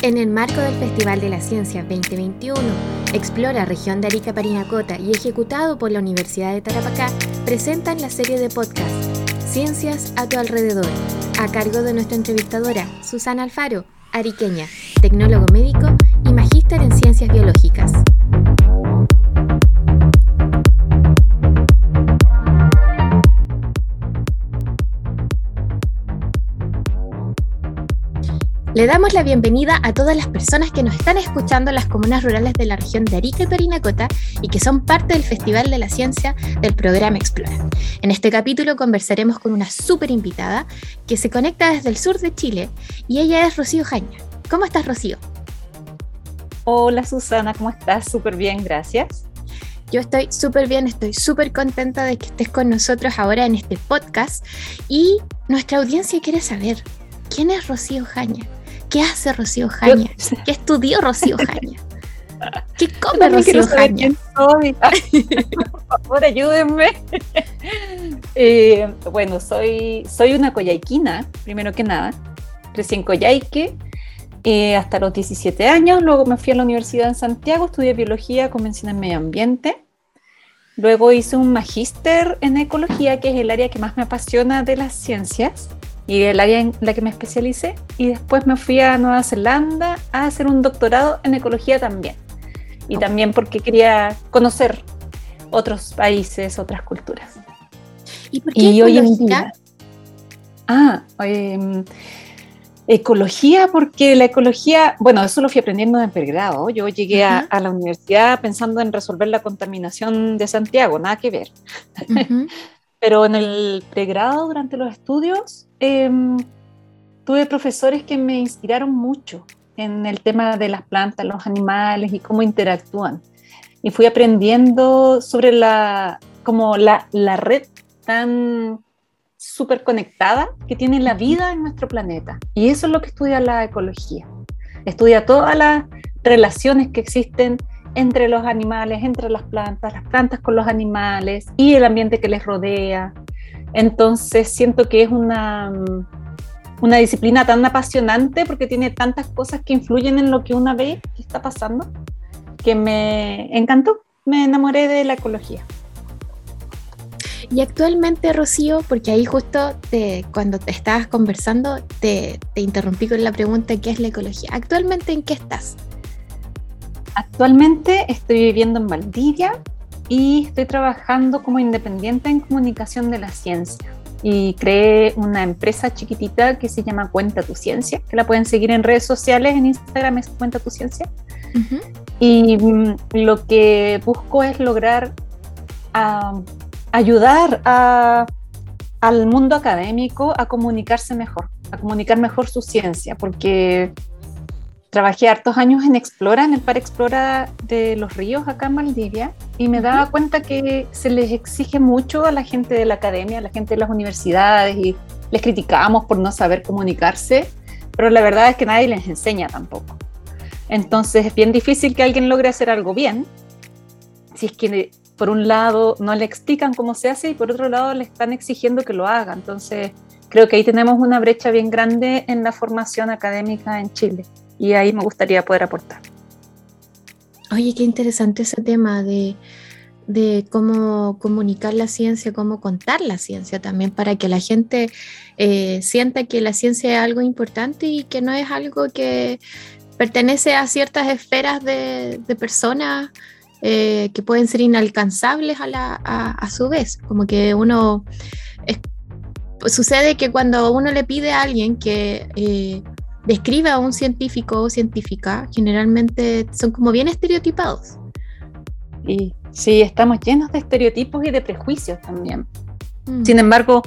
En el marco del Festival de la Ciencia 2021, Explora Región de Arica Parinacota y ejecutado por la Universidad de Tarapacá, presentan la serie de podcast Ciencias a tu alrededor, a cargo de nuestra entrevistadora Susana Alfaro, ariqueña, tecnólogo médico y magíster en ciencias biológicas. Le damos la bienvenida a todas las personas que nos están escuchando en las comunas rurales de la región de Arica y Parinacota y que son parte del Festival de la Ciencia del programa Explora. En este capítulo conversaremos con una súper invitada que se conecta desde el sur de Chile y ella es Rocío Jaña. ¿Cómo estás, Rocío? Hola, Susana, ¿cómo estás? Súper bien, gracias. Yo estoy súper bien, estoy súper contenta de que estés con nosotros ahora en este podcast y nuestra audiencia quiere saber quién es Rocío Jaña. ¿Qué hace Rocío Jaña? ¿Qué estudió Rocío Jaña? ¿Qué come Rocío Jaña? Por favor, ayúdenme. Eh, bueno, soy, soy una coyaiquina, primero que nada. Crecí en Coyhaique eh, hasta los 17 años. Luego me fui a la universidad en Santiago, estudié biología convencional en medio ambiente. Luego hice un magíster en ecología, que es el área que más me apasiona de las ciencias y el área en la que me especialicé. Y después me fui a Nueva Zelanda a hacer un doctorado en ecología también. Y también porque quería conocer otros países, otras culturas. ¿Y por qué ecología? ah, em, ecología, porque la ecología, bueno, eso lo fui aprendiendo en pregrado. Yo llegué a, la universidad pensando en resolver la contaminación de Santiago, nada que ver. Pero en el pregrado, durante los estudios, Em, tuve profesores que me inspiraron mucho en el tema de las plantas, los animales y cómo interactúan. Y fui aprendiendo sobre la, como la, la red tan súper conectada que tiene la vida en nuestro planeta. Y eso es lo que estudia la ecología. Estudia todas las relaciones que existen entre los animales, entre las plantas, las plantas con los animales y el ambiente que les rodea. Entonces siento que es una, una disciplina tan apasionante porque tiene tantas cosas que influyen en lo que una ve que está pasando, que me encantó, me enamoré de la ecología. Y actualmente, Rocío, porque ahí justo cuando te estabas conversando, te, te interrumpí con la pregunta, ¿qué es la ecología? ¿Actualmente en qué estás? Actualmente estoy viviendo en Valdivia, y estoy trabajando como independiente en comunicación de la ciencia. Y creé una empresa chiquitita que se llama Cuenta tu Ciencia, que la pueden seguir en redes sociales, en Instagram es Cuenta tu Ciencia. Y mm, lo que busco es lograr ayudar al mundo académico a comunicarse mejor, a comunicar mejor su ciencia, porque trabajé hartos años en Explora, en el Par Explora de los Ríos, acá en Maldivia, y me daba cuenta que se les exige mucho a la gente de la academia, a la gente de las universidades, y les criticamos por no saber comunicarse, pero la verdad es que nadie les enseña tampoco. Entonces es bien difícil que alguien logre hacer algo bien, si es que por un lado no le explican cómo se hace y por otro lado le están exigiendo que lo haga. Entonces creo que ahí tenemos una brecha bien grande en la formación académica en Chile y ahí me gustaría poder aportar. Oye, qué interesante ese tema de, cómo comunicar la ciencia, cómo contar la ciencia también, para que la gente eh, sienta que la ciencia es algo importante y que no es algo que pertenece a ciertas esferas de, personas eh, que pueden ser inalcanzables a, la, a, su vez. Como que uno... sucede que cuando uno le pide a alguien que... Eh, describe a un científico o científica, generalmente son como bien estereotipados. Y sí, estamos llenos de estereotipos y de prejuicios también. Mm. Sin embargo,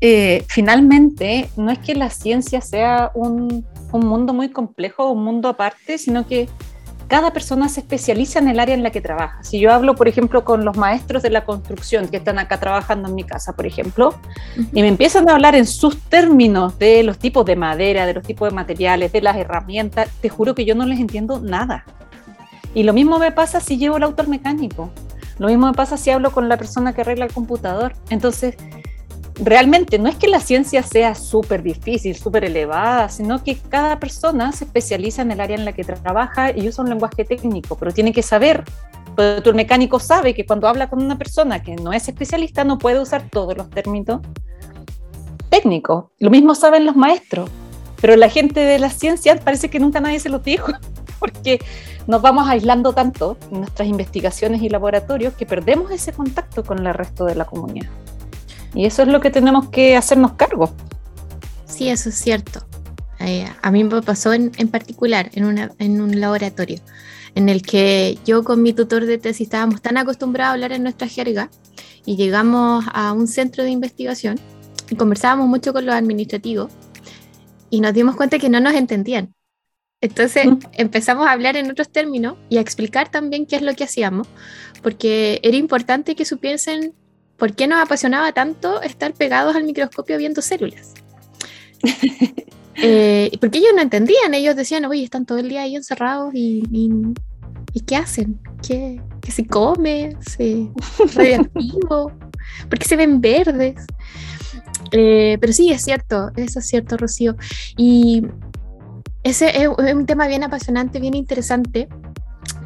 eh, finalmente no es que la ciencia sea un, un mundo muy complejo, un mundo aparte, sino que cada persona se especializa en el área en la que trabaja. Si yo hablo, por ejemplo, con los maestros de la construcción que están acá trabajando en mi casa, por ejemplo, y me empiezan a hablar en sus términos de los tipos de madera, de los tipos de materiales, de las herramientas, te juro que yo no les entiendo nada. Y lo mismo me pasa si llevo el auto al mecánico. Lo mismo me pasa si hablo con la persona que arregla el computador. Entonces, realmente no es que la ciencia sea súper difícil, súper elevada, sino que cada persona se especializa en el área en la que trabaja y usa un lenguaje técnico, pero tiene que saber, el mecánico sabe que cuando habla con una persona que no es especialista no puede usar todos los términos técnicos. Lo mismo saben los maestros, pero la gente de la ciencia parece que nunca nadie se lo dijo, porque nos vamos aislando tanto en nuestras investigaciones y laboratorios que perdemos ese contacto con el resto de la comunidad. Y eso es lo que tenemos que hacernos cargo. Sí, eso es cierto. Eh, a mí me pasó en, en particular en, una, en un laboratorio en el que yo con mi tutor de tesis estábamos tan acostumbrados a hablar en nuestra jerga y llegamos a un centro de investigación y conversábamos mucho con los administrativos y nos dimos cuenta que no nos entendían. Entonces mm. empezamos a hablar en otros términos y a explicar también qué es lo que hacíamos, porque era importante que supiesen ¿por qué nos apasionaba tanto estar pegados al microscopio viendo células? eh, porque ellos no entendían, ellos decían, oye, están todo el día ahí encerrados y, y, ¿qué hacen? ¿Qué, ¿Qué, se come? ¿Se radioactivo? ¿Por qué se ven verdes? Eh, pero sí, es cierto, eso es cierto, Rocío. Y ese es un tema bien apasionante, bien interesante,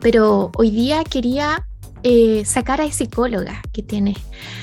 pero hoy día quería eh, sacar a esa ecóloga que tiene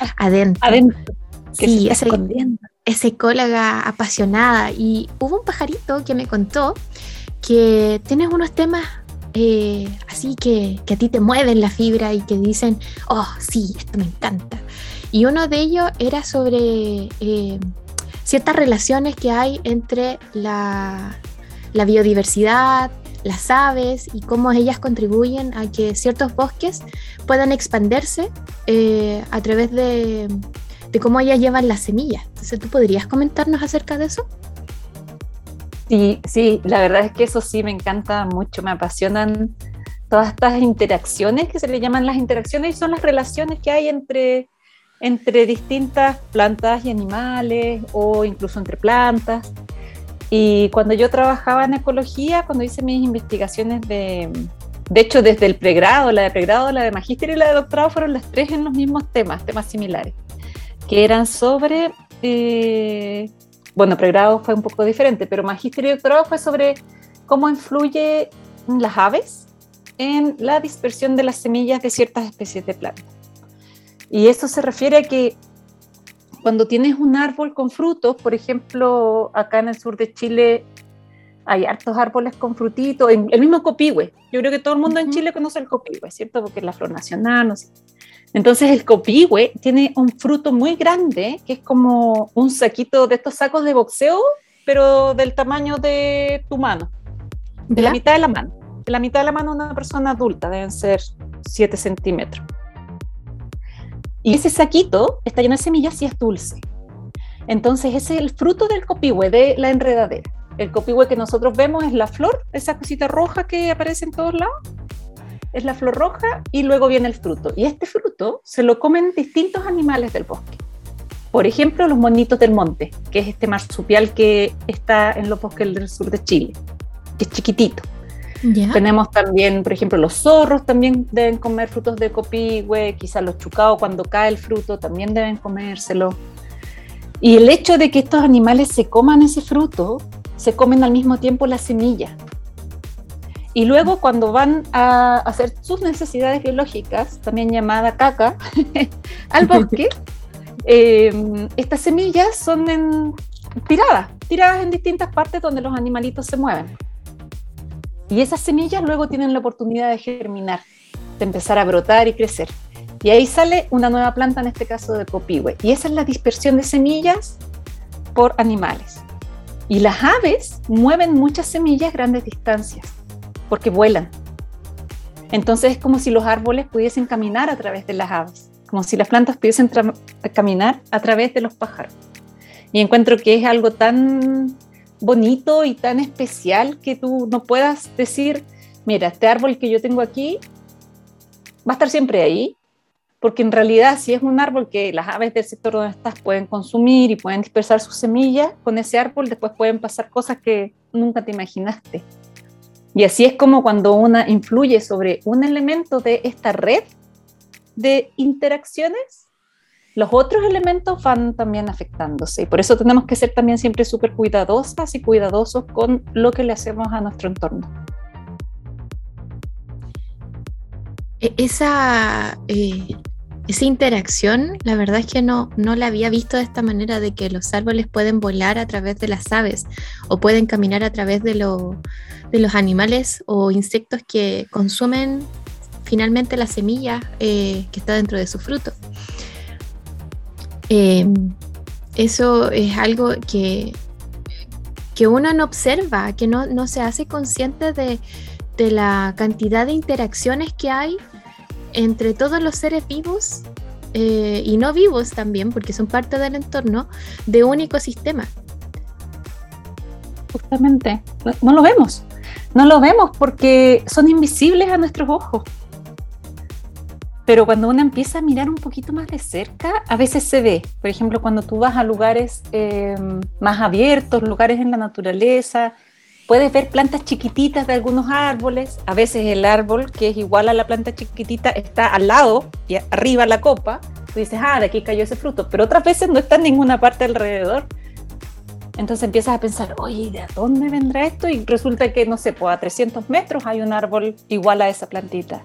ah, adentro. Adentro. sí, esa ecóloga apasionada. Y hubo un pajarito que me contó que tienes unos temas eh, así que, que, a ti te mueven la fibra y que dicen, oh, sí, esto me encanta. Y uno de ellos era sobre eh, ciertas relaciones que hay entre la, la biodiversidad, las aves y cómo ellas contribuyen a que ciertos bosques puedan expandirse eh, a través de, cómo ellas llevan las semillas. Entonces, ¿tú podrías comentarnos acerca de eso? Sí, sí, la verdad es que eso sí me encanta mucho, me apasionan todas estas interacciones que se le llaman las interacciones y son las relaciones que hay entre, entre distintas plantas y animales o incluso entre plantas. Y cuando yo trabajaba en ecología, cuando hice mis investigaciones de, de hecho, desde el pregrado, la de pregrado, la de magíster y la de doctorado fueron las tres en los mismos temas, temas similares, que eran sobre, eh, bueno, pregrado fue un poco diferente, pero magíster y doctorado fue sobre cómo influye las aves en la dispersión de las semillas de ciertas especies de plantas. Y eso se refiere a que cuando tienes un árbol con frutos, por ejemplo, acá en el sur de Chile hay hartos árboles con frutitos, el mismo copihue. Yo creo que todo el mundo en Chile conoce el copihue, ¿cierto? Porque es la flor nacional, no sé. Entonces el copihue tiene un fruto muy grande, que es como un saquito de estos sacos de boxeo, pero del tamaño de tu mano, de la mitad de la mano. De la mitad de la mano de una persona adulta, deben ser 7 centímetros. Y ese saquito está lleno de semillas y es dulce. Entonces, ese es el fruto del copihue, de la enredadera. El copihue que nosotros vemos es la flor, esa cosita roja que aparece en todos lados. Es la flor roja y luego viene el fruto. Y este fruto se lo comen distintos animales del bosque. Por ejemplo, los monitos del monte, que es este marsupial que está en los bosques del sur de Chile, que es chiquitito. Tenemos también, por ejemplo, los zorros también deben comer frutos de copihue, quizás los chucaos cuando cae el fruto también deben comérselo. Y el hecho de que estos animales se coman ese fruto, se comen al mismo tiempo la semilla. Y luego cuando van a hacer sus necesidades biológicas, también llamada caca, al bosque, eh, estas semillas son tiradas, tiradas en distintas partes donde los animalitos se mueven. Y esas semillas luego tienen la oportunidad de germinar, de empezar a brotar y crecer. Y ahí sale una nueva planta, en este caso de copihue. Y esa es la dispersión de semillas por animales. Y las aves mueven muchas semillas grandes distancias, porque vuelan. Entonces es como si los árboles pudiesen caminar a través de las aves, como si las plantas pudiesen caminar a través de los pájaros. Y encuentro que es algo tan bonito y tan especial que tú no puedas decir, mira, este árbol que yo tengo aquí va a estar siempre ahí, porque en realidad si es un árbol que las aves del sector donde estás pueden consumir y pueden dispersar sus semillas, con ese árbol después pueden pasar cosas que nunca te imaginaste. Y así es como cuando una influye sobre un elemento de esta red de interacciones, los otros elementos van también afectándose. Y por eso tenemos que ser también siempre súper cuidadosas y cuidadosos con lo que le hacemos a nuestro entorno. E-, esa, eh, esa interacción, la verdad es que no, no la había visto de esta manera, de que los árboles pueden volar a través de las aves o pueden caminar a través de, de los animales o insectos que consumen finalmente la semilla eh, que está dentro de su fruto. Eh, eso es algo que, que uno no observa, que no, no se hace consciente de, de, la cantidad de interacciones que hay entre todos los seres vivos eh, y no vivos también, porque son parte del entorno, de un ecosistema. Justamente, no lo vemos, no lo vemos porque son invisibles a nuestros ojos pero cuando uno empieza a mirar un poquito más de cerca, a veces se ve. Por ejemplo, cuando tú vas a lugares em, más abiertos, lugares en la naturaleza, puedes ver plantas chiquititas de algunos árboles. A veces el árbol, que es igual a la planta chiquitita, está al lado y arriba la copa. Tú dices, ah, de aquí cayó ese fruto. Pero otras veces no está en ninguna parte alrededor. Entonces empiezas a pensar, oye, ¿de dónde vendrá esto? Y resulta que, no sé, pues a 300 metros hay un árbol igual a esa plantita.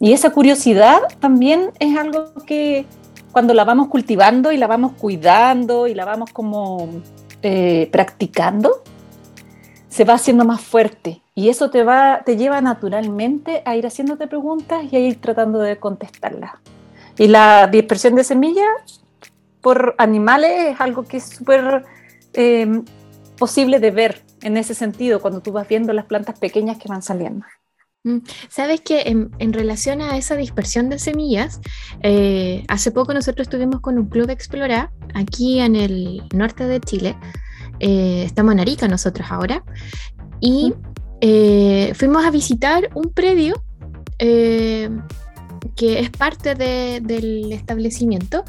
Y esa curiosidad también es algo que cuando la vamos cultivando y la vamos cuidando y la vamos como eh, practicando, se va haciendo más fuerte. Y eso te, va, te lleva naturalmente a ir haciéndote preguntas y a ir tratando de contestarlas. Y la dispersión de semillas por animales es algo que es súper eh, posible de ver en ese sentido cuando tú vas viendo las plantas pequeñas que van saliendo. Mm, Sabes que en, relación a esa dispersión de semillas, eh, hace poco nosotros estuvimos con un club Explorar aquí en el norte de Chile. Eh, estamos en Arica nosotros ahora. Y eh, fuimos a visitar un predio que es parte del establecimiento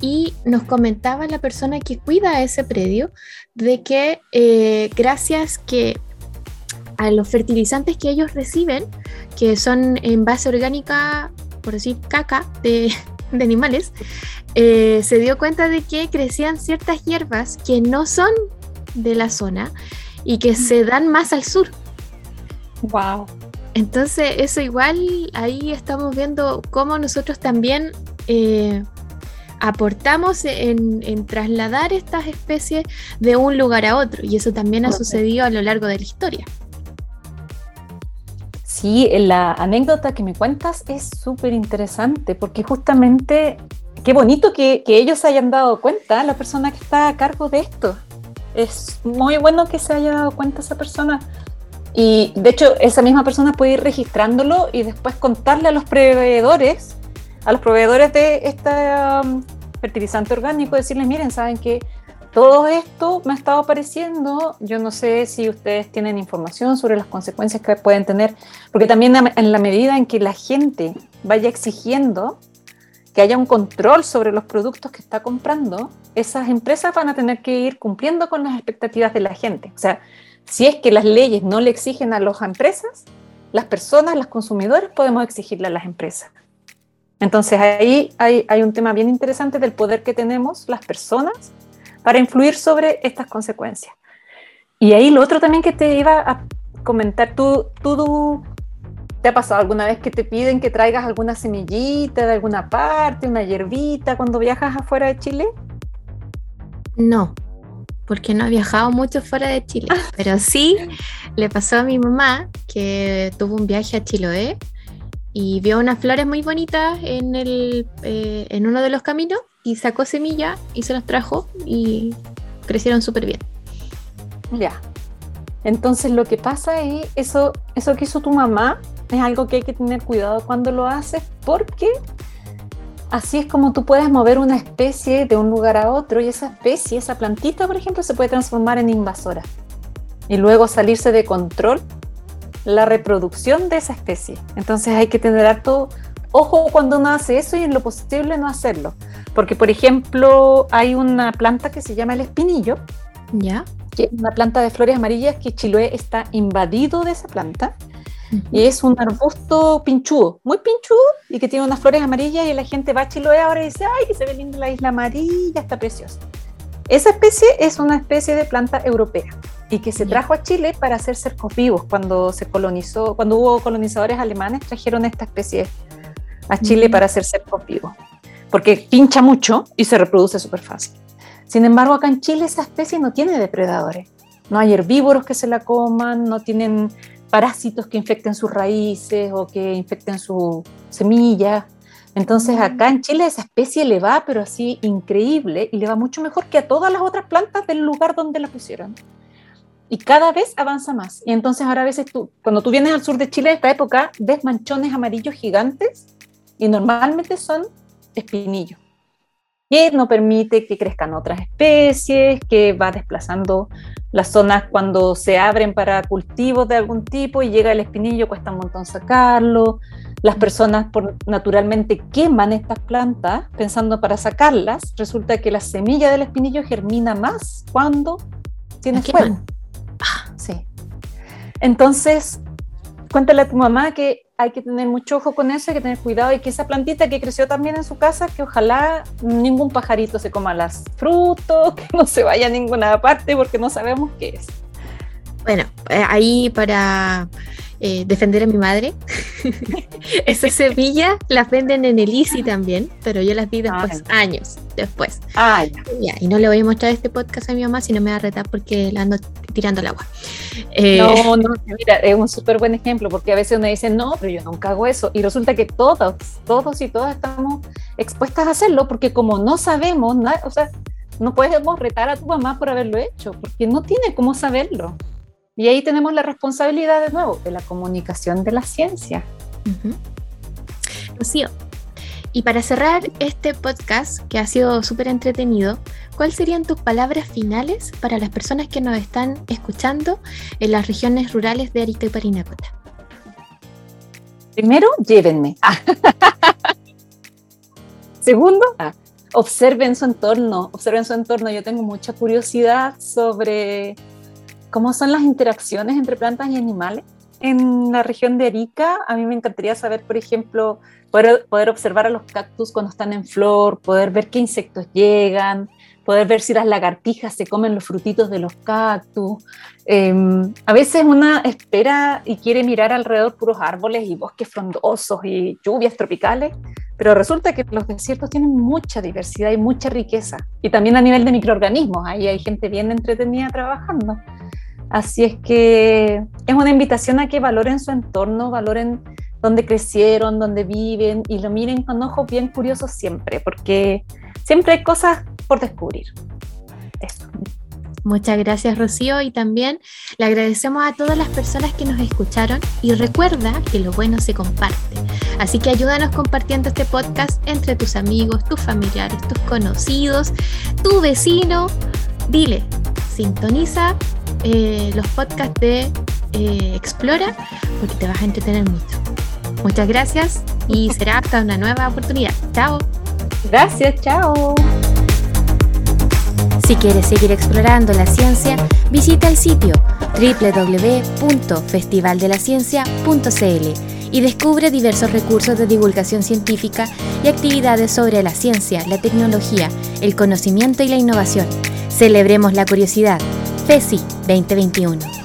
y nos comentaba la persona que cuida ese predio de que gracias que a los fertilizantes que ellos reciben, que son en base orgánica, por decir caca de, animales, eh, se dio cuenta de que crecían ciertas hierbas que no son de la zona y que se dan más al sur. Wow. Entonces, eso igual ahí estamos viendo cómo nosotros también eh, aportamos en, en, trasladar estas especies de un lugar a otro. Y eso también ha sucedido a lo largo de la historia. Sí, la anécdota que me cuentas es súper interesante porque justamente qué bonito que, ellos se hayan dado cuenta, la persona que está a cargo de esto. Es muy bueno que se haya dado cuenta esa persona. Y de hecho, esa misma persona puede ir registrándolo y después contarle a los proveedores, a los proveedores de este um, fertilizante orgánico, decirles, miren, saben que todo esto me ha estado apareciendo, yo no sé si ustedes tienen información sobre las consecuencias que pueden tener, porque también en la medida en que la gente vaya exigiendo que haya un control sobre los productos que está comprando, esas empresas van a tener que ir cumpliendo con las expectativas de la gente. O sea, si es que las leyes no le exigen a las empresas, las personas, los consumidores, podemos exigirle a las empresas. Entonces ahí hay, hay un tema bien interesante del poder que tenemos las personas para influir sobre estas consecuencias. Y ahí lo otro también que te iba a comentar, tú, tú, ¿te ha pasado alguna vez que te piden que traigas alguna semillita de alguna parte, una hierbita cuando viajas afuera de Chile? No, porque no he viajado mucho fuera de Chile, pero sí le pasó a mi mamá que tuvo un viaje a Chiloé y vio unas flores muy bonitas en, el, eh, en uno de los caminos y sacó semilla y se las trajo y crecieron súper bien. Ya. Entonces lo que pasa es, eso, eso que hizo tu mamá es algo que hay que tener cuidado cuando lo haces porque así es como tú puedes mover una especie de un lugar a otro y esa especie, esa plantita, por ejemplo, se puede transformar en invasora y luego salirse de control la reproducción de esa especie. Entonces hay que tener harto ojo cuando uno hace eso y en lo posible no hacerlo. Porque, por ejemplo, hay una planta que se llama el espinillo. Ya. Que es una planta de flores amarillas que Chiloé está invadido de esa planta. Y es un arbusto pinchudo, muy pinchudo y que tiene unas flores amarillas y la gente va a Chiloé ahora y dice, ay, que se ve linda la isla amarilla, está preciosa. Esa especie es una especie de planta europea y que se trajo a Chile para hacer cercos vivos. Cuando se colonizó, cuando hubo colonizadores alemanes, trajeron esta especie a Chile para hacer cercos vivos, porque pincha mucho y se reproduce súper fácil. Sin embargo, acá en Chile esa especie no tiene depredadores. No hay herbívoros que se la coman, no tienen parásitos que infecten sus raíces o que infecten su semilla. Entonces acá en Chile esa especie le va, pero así increíble, y le va mucho mejor que a todas las otras plantas del lugar donde la pusieron. Y cada vez avanza más. Y entonces ahora a veces tú, cuando tú vienes al sur de Chile, en esta época, ves manchones amarillos gigantes y normalmente son espinillos que no permite que crezcan otras especies, que va desplazando las zonas cuando se abren para cultivos de algún tipo y llega el espinillo, cuesta un montón sacarlo. Las personas por, naturalmente queman estas plantas pensando para sacarlas. Resulta que la semilla del espinillo germina más cuando tiene fuego. Ah, sí. Entonces, cuéntale a tu mamá que hay que tener mucho ojo con eso, hay que tener cuidado y que esa plantita que creció también en su casa, que ojalá ningún pajarito se coma las frutos, que no se vaya a ninguna parte porque no sabemos qué es. Bueno, eh, ahí para eh, defender a mi madre. Esas semillas las venden en el Easy también, pero yo las vi después, años después. Ah, ya. Y no le voy a mostrar este podcast a mi mamá si no me va a retar porque la ando tirando el agua. Eh, no, no, mira, es un súper buen ejemplo porque a veces uno dice, no, pero yo nunca hago eso. Y resulta que todos, todos y todas estamos expuestas a hacerlo porque como no sabemos, nada, o sea, no podemos retar a tu mamá por haberlo hecho porque no tiene cómo saberlo. Y ahí tenemos la responsabilidad de nuevo de la comunicación de la ciencia. Rocío, y para cerrar este podcast, que ha sido súper entretenido, ¿cuáles serían tus palabras finales para las personas que nos están escuchando en las regiones rurales de Arica y Parinacota? Primero, llévenme. Segundo, ah, observen su entorno, observen su entorno. Yo tengo mucha curiosidad sobre cómo son las interacciones entre plantas y animales. En la región de Arica, a mí me encantaría saber, por ejemplo, poder, poder observar a los cactus cuando están en flor, poder ver qué insectos llegan, poder ver si las lagartijas se comen los frutitos de los cactus. Em, a veces una espera y quiere mirar alrededor puros árboles y bosques frondosos y lluvias tropicales, pero resulta que los desiertos tienen mucha diversidad y mucha riqueza. Y también a nivel de microorganismos, ahí hay gente bien entretenida trabajando. Así es que es una invitación a que valoren su entorno, valoren dónde crecieron, dónde viven y lo miren con ojos bien curiosos siempre, porque siempre hay cosas por descubrir. Muchas gracias Rocío y también le agradecemos a todas las personas que nos escucharon y recuerda que lo bueno se comparte. Así que ayúdanos compartiendo este podcast entre tus amigos, tus familiares, tus conocidos, tu vecino. Dile, sintoniza eh, los podcasts de eh, Explora porque te vas a entretener mucho. Muchas gracias y será hasta una nueva oportunidad. Chao. Gracias, chao. Si quieres seguir explorando la ciencia, visita el sitio www.festivaldelaciencia.cl y descubre diversos recursos de divulgación científica y actividades sobre la ciencia, la tecnología, el conocimiento y la innovación. Celebremos la curiosidad. FESI 2021.